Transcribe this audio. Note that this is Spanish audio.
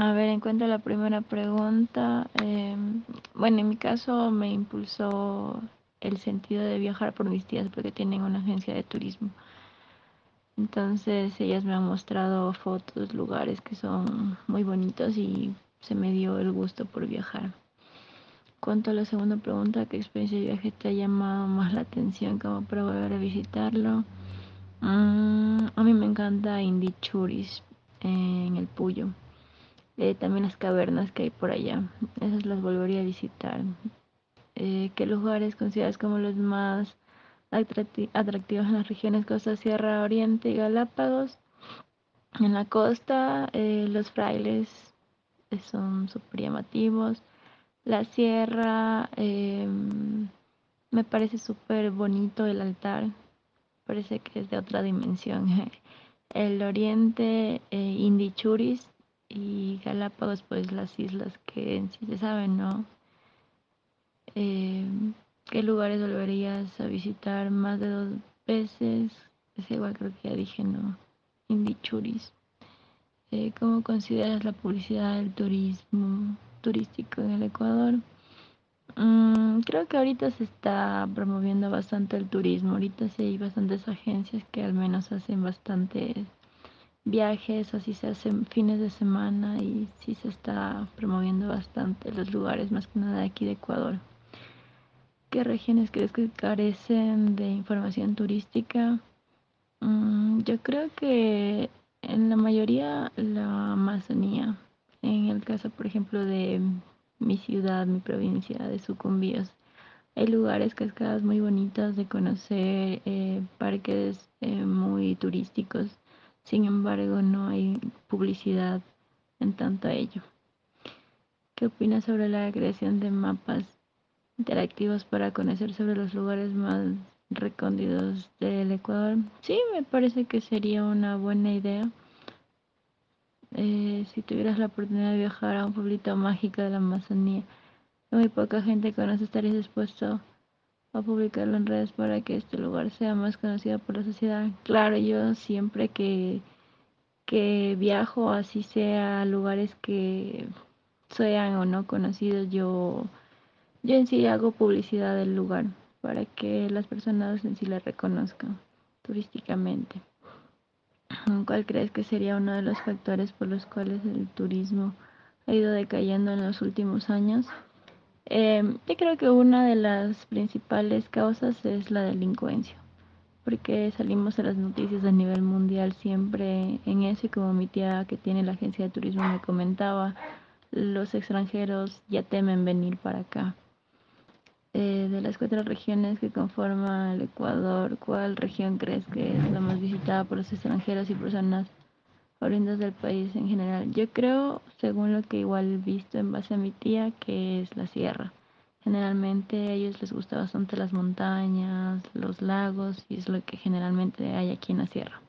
A ver, en cuanto a la primera pregunta, em, bueno, en mi caso me impulsó el sentido de viajar por mis tías porque tienen una agencia de turismo. Entonces ellas me han mostrado fotos, lugares que son muy bonitos y se me dio el gusto por viajar. Cuanto a la segunda pregunta, ¿qué experiencia de viaje te ha llamado más la atención como para volver a visitarlo? Mm, a mí me encanta Indichuris en el Puyo. Eh, también las cavernas que hay por allá. Esas las volvería a visitar. Eh, ¿Qué lugares consideras como los más atractivos en las regiones Costa, Sierra Oriente y Galápagos? En la costa, eh, los frailes son súper llamativos. La sierra, em, me parece súper bonito el altar, parece que es de otra dimensión. El oriente, eh, Indichuris y Galápagos, pues las islas que en sí se saben, ¿no? Em, ¿Qué lugares volverías a visitar más de dos veces? Es igual creo que ya dije, ¿no? Indichuris. Eh, ¿Cómo consideras la publicidad del turismo turístico en el Ecuador? Mm, creo que ahorita se está promoviendo bastante el turismo. Ahorita sí hay bastantes agencias que al menos hacen bastantes viajes, así se hacen fines de semana y sí se está promoviendo bastante los lugares, más que nada aquí de Ecuador. ¿Qué regiones crees que carecen de información turística? Mm, yo creo que en la mayoría la Amazonía. En el caso, por ejemplo, de mi ciudad, mi provincia de Sucumbíos, hay lugares, cascadas muy bonitas de conocer, eh, parques eh, muy turísticos. Sin embargo, no hay publicidad en tanto a ello. ¿Qué opinas sobre la creación de mapas interactivos para conocer sobre los lugares más recónditos del Ecuador. Sí, me parece que sería una buena idea. Eh, si tuvieras la oportunidad de viajar a un pueblito mágico de la Amazonía, muy poca gente conoce, ¿estarías dispuesto a publicarlo en redes para que este lugar sea más conocido por la sociedad? Claro, yo siempre que, que viajo, así sea a lugares que sean o no conocidos, yo, yo en sí hago publicidad del lugar para que las personas en sí la reconozcan turísticamente. ¿Cuál crees que sería uno de los factores por los cuales el turismo ha ido decayendo en los últimos años? Em, yo creo que una de las principales causas es la delincuencia, porque salimos a las noticias a nivel mundial siempre en eso y como mi tía que tiene la agencia de turismo me comentaba, los extranjeros ya temen venir para acá. Eh, de las cuatro regiones que conforman el Ecuador, ¿cuál región crees que es la más visitada por los extranjeros y personas oriundas del país en general? Yo creo, según lo que igual he visto en base a mi tía, que es la sierra. Generalmente a ellos les gusta bastante las montañas, los lagos y es lo que generalmente hay aquí en la sierra.